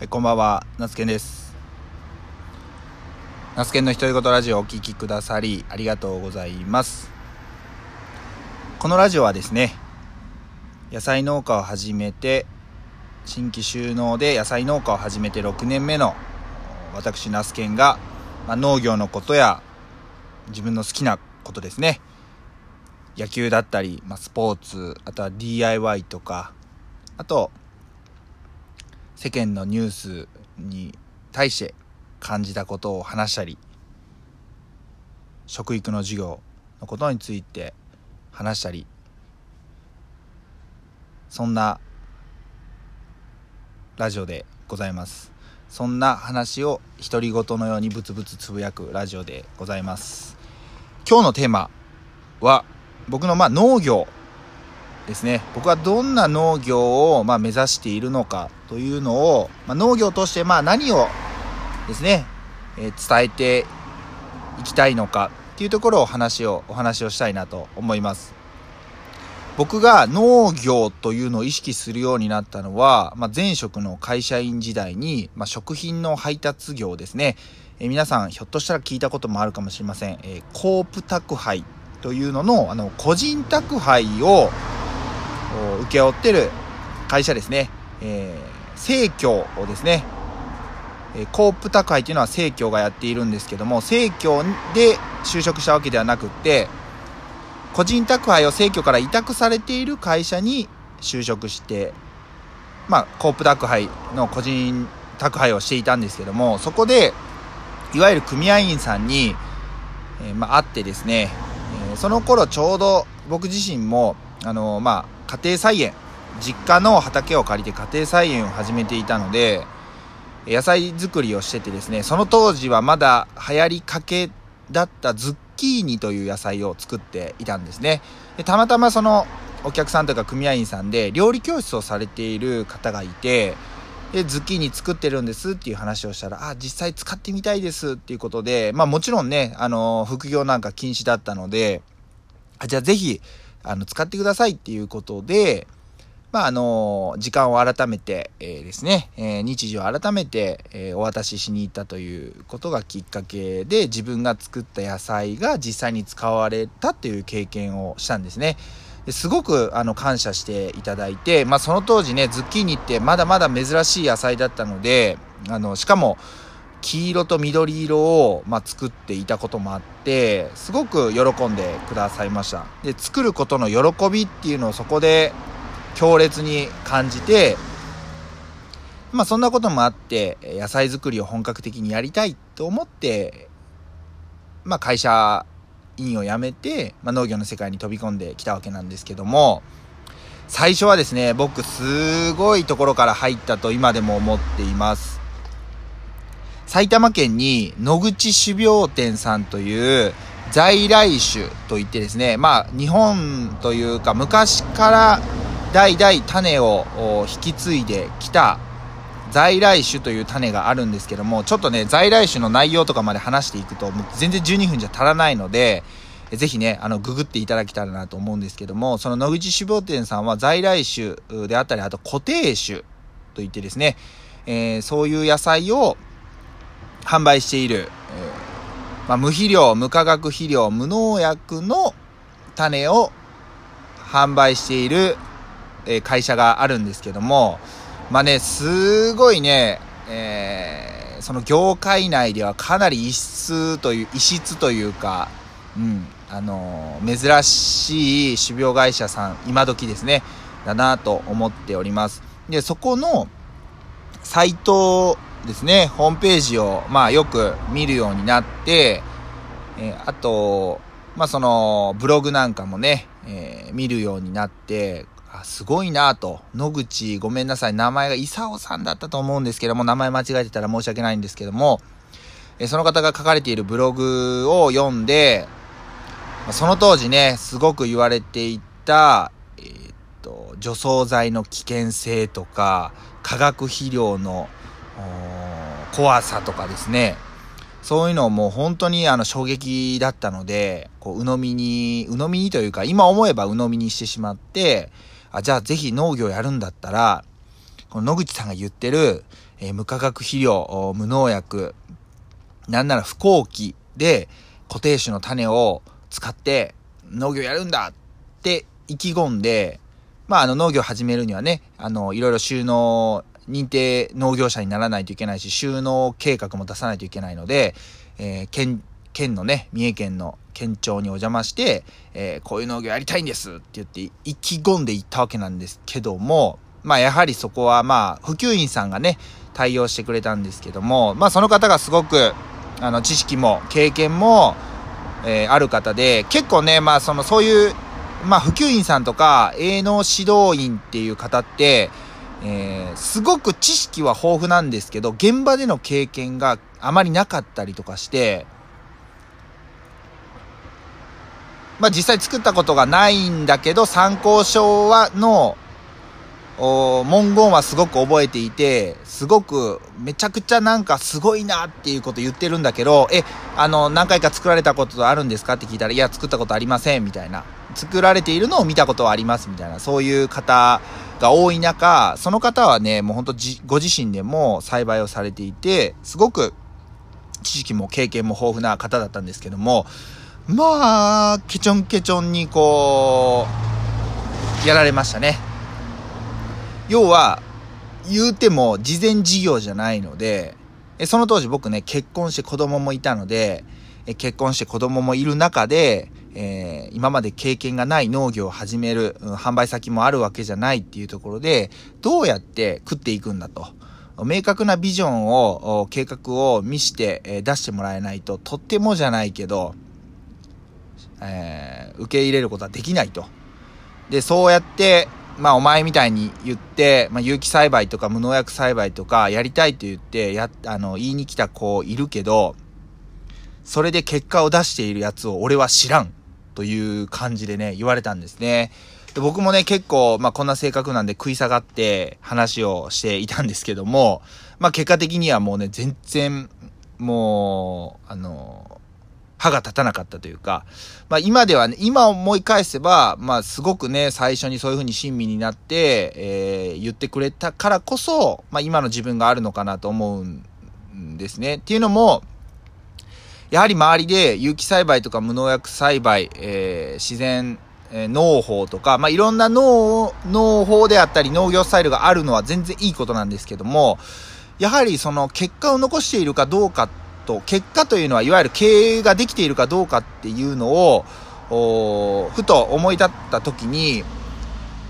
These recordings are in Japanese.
はい、こんばんは、ナスケンです。ナスケンの独り言ラジオをお聞きくださり、ありがとうございます。このラジオはですね、野菜農家を始めて、新規収納で野菜農家を始めて6年目の私、ナスケンが、まあ、農業のことや自分の好きなことですね、野球だったり、まあ、スポーツ、あとは DIY とか、あと、世間のニュースに対して感じたことを話したり食育の授業のことについて話したりそんなラジオでございます。そんな話を独り言のようにブツブツつぶやくラジオでございます。今日のテーマは僕のまあ農業ですね。僕はどんな農業をまあ目指しているのかというのを、まあ、農業としてまあ何をですね、えー伝えていきたいのかっていうところを話をお話をしたいなと思います。僕が農業というのを意識するようになったのは、まあ、前職の会社員時代に、まあ、食品の配達業ですね、えー皆さんひょっとしたら聞いたこともあるかもしれません、えーコープ宅配というののあの個人宅配をお請け負ってる会社ですね、えー、生協をですね、えーコープ宅配というのは生協がやっているんですけども生協で就職したわけではなくって個人宅配を生協から委託されている会社に就職してまあコープ宅配の個人宅配をしていたんですけどもそこでいわゆる組合員さんに、えーまあ、会ってですね、えーその頃ちょうど僕自身もあのまあ家庭菜園実家の畑を借りて家庭菜園を始めていたので野菜作りをしててですねその当時はまだ流行りかけだったズッキーニという野菜を作っていたんですね。でたまたまそのお客さんとか組合員さんで料理教室をされている方がいてでズッキーニ作ってるんですっていう話をしたらあ実際使ってみたいですっていうことでまあもちろんねあの副業なんか禁止だったのであじゃあぜひあの使ってくださいっていうことでまああの時間を改めて、えーですね、えー日時を改めて、えーお渡ししに行ったということがきっかけで自分が作った野菜が実際に使われたっていう経験をしたんですね。すごくあの感謝していただいて、まあ、その当時ねズッキーニってまだまだ珍しい野菜だったのであのしかも黄色と緑色を、まあ、作っていたこともあってすごく喜んでくださいました。で作ることの喜びっていうのをそこで強烈に感じてまあそんなこともあって野菜作りを本格的にやりたいと思ってまあ会社員を辞めて、まあ、農業の世界に飛び込んできたわけなんですけども最初はですね僕すごいところから入ったと今でも思っています。埼玉県に野口種苗店さんという在来種といってですねまあ日本というか昔から代々種を引き継いできた在来種という種があるんですけどもちょっとね在来種の内容とかまで話していくともう全然12分じゃ足らないのでぜひねあのググっていただけたらなと思うんですけどもその野口種苗店さんは在来種であったりあと固定種といってですね、えーそういう野菜を販売している、えーまあ、無肥料無化学肥料無農薬の種を販売している、えー会社があるんですけどもまあねすごいね、えーその業界内ではかなり異質という異質というかうんあの珍しい種苗会社さん今時ですねだなと思っております。でそこのサイトですね、ホームページを、まあ、よく見るようになって、えーあと、まあ、その、ブログなんかもね、えー見るようになって、あすごいなと。野口、ごめんなさい。名前が伊佐尾さんだったと思うんですけども、名前間違えてたら申し訳ないんですけども、えーその方が書かれているブログを読んで、まその当時ね、すごく言われていた、えーっと、除草剤の危険性とか、化学肥料の怖さとかですね、そういうのをもう本当にあの衝撃だったので、こう、鵜呑みに、鵜呑みにというか、今思えば鵜呑みにしてしまって、あ、じゃあぜひ農業やるんだったら、この野口さんが言ってる、えー、無化学肥料、無農薬、なんなら不幸期で固定種の種を使って農業やるんだって意気込んで、まあ、あの農業始めるにはね、あの、いろいろ収納、認定農業者にならないといけないし、収納計画も出さないといけないので、えー、県、県のね、三重県の県庁にお邪魔して、えー、こういう農業やりたいんですって言って意気込んでいったわけなんですけども、まあやはりそこはまあ普及員さんがね、対応してくれたんですけども、まあその方がすごく、あの知識も経験も、えー、ある方で、結構ね、まあそのそういう、まあ普及員さんとか営農指導員っていう方って、えー、すごく知識は豊富なんですけど、現場での経験があまりなかったりとかして、まあ実際作ったことがないんだけど、参考書は、の、文言はすごく覚えていて、すごくめちゃくちゃなんかすごいなっていうこと言ってるんだけど、え、あの、何回か作られたことあるんですかって聞いたら、いや、作ったことありません、みたいな。作られているのを見たことはあります、みたいな。そういう方が多い中、その方はね、もうほんとご自身でも栽培をされていて、すごく知識も経験も豊富な方だったんですけども、まあ、ケチョンケチョンにこう、やられましたね。要は、言うても事前事業じゃないので、その当時僕ね、結婚して子供もいたので、結婚して子供もいる中で、えー、今まで経験がない農業を始める、うん、販売先もあるわけじゃないっていうところで、どうやって食っていくんだと。明確なビジョンを、計画を見して、えー、出してもらえないと、とってもじゃないけど、えー、受け入れることはできないと。で、そうやって、まあお前みたいに言って、まあ有機栽培とか無農薬栽培とかやりたいと言って、や、あの、言いに来た子いるけど、それで結果を出しているやつを俺は知らんという感じでね、言われたんですね。で僕もね、結構、まあこんな性格なんで食い下がって話をしていたんですけども、まあ結果的にはもうね、全然、もう、あの、歯が立たなかったというか、まあ今ではね、今思い返せば、まあすごくね、最初にそういう風に親身になって、えー、言ってくれたからこそ、まあ今の自分があるのかなと思うんですね。っていうのも、やはり周りで有機栽培とか無農薬栽培、えー、自然、えー、農法とか、まあ、いろんな農、農法であったり農業スタイルがあるのは全然いいことなんですけども、やはりその結果を残しているかどうかと、結果というのは、いわゆる経営ができているかどうかっていうのを、ふと思い立った時に、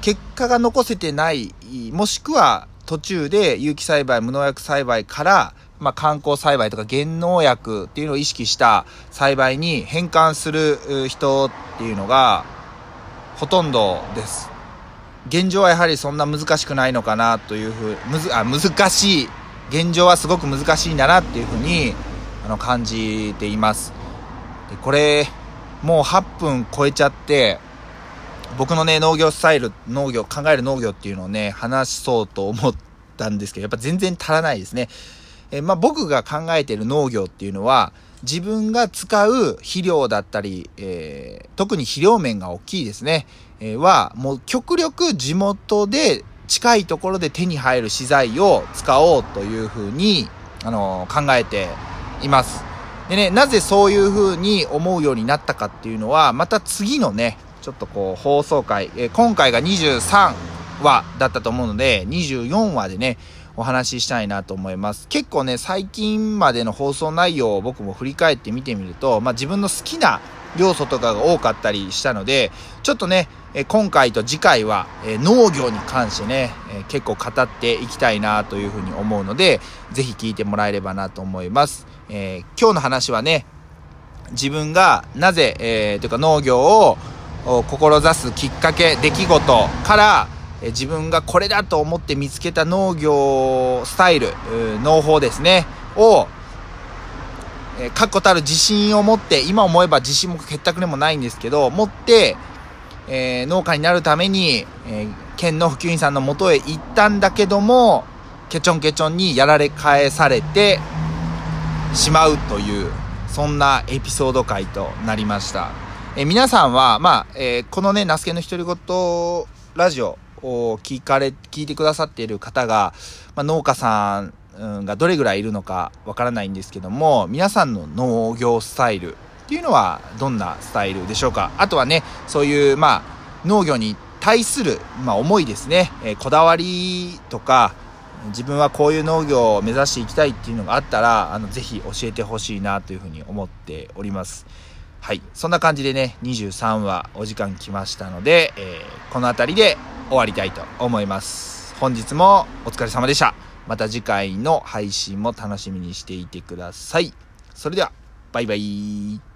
結果が残せてない、もしくは途中で有機栽培、無農薬栽培から、まあ、観光栽培とか減農薬っていうのを意識した栽培に変換する人っていうのがほとんどです。現状はやはりそんな難しくないのかなというふう、むず、あ、難しい。現状はすごく難しいんだなっていうふうにあの感じていますでこれもう8分超えちゃって僕のね農業スタイル農業考える農業っていうのをね話そうと思ったんですけどやっぱ全然足らないですねえまあ、僕が考えてる農業っていうのは自分が使う肥料だったり、えー、特に肥料面が大きいですね、えー、はもう極力地元で近いところで手に入る資材を使おうというふうに、あのー、考えています。でね、なぜそういう風に思うようになったかっていうのは、また次のね、ちょっとこう放送回、え、今回が23話だったと思うので、24話でね、お話ししたいなと思います。結構ね、最近までの放送内容を僕も振り返って見てみると、まあ、自分の好きな要素とかが多かったりしたので、ちょっとね、え今回と次回は、え農業に関してね、え結構語っていきたいなというふうに思うので、ぜひ聞いてもらえればなと思います。えー、今日の話はね、自分がなぜ、えー、というか農業を志すきっかけ、出来事から、え、自分がこれだと思って見つけた農業スタイル、農法ですね、を、え、確固たる自信を持って、今思えば自信も結託でもないんですけど、持って、えー、農家になるために、えー、県の普及員さんのもとへ行ったんだけども、ケチョンケチョンにやられ返されて、しまうという、そんなエピソード回となりました。え皆さんは、まあ、え、このね、ナスケの独り言ラジオ聞かれ聞いてくださっている方が、まあ、農家さんがどれぐらいいるのかわからないんですけども皆さんの農業スタイルっていうのはどんなスタイルでしょうか？あとはねそういうまあ農業に対する、まあ、思いですね、えー、こだわりとか自分はこういう農業を目指していきたいっていうのがあったらあのぜひ教えてほしいなというふうに思っております。はい。そんな感じでね23話お時間来ましたので、えー、この辺りで終わりたいと思います。本日もお疲れ様でした。また次回の配信も楽しみにしていてください。それではバイバイ。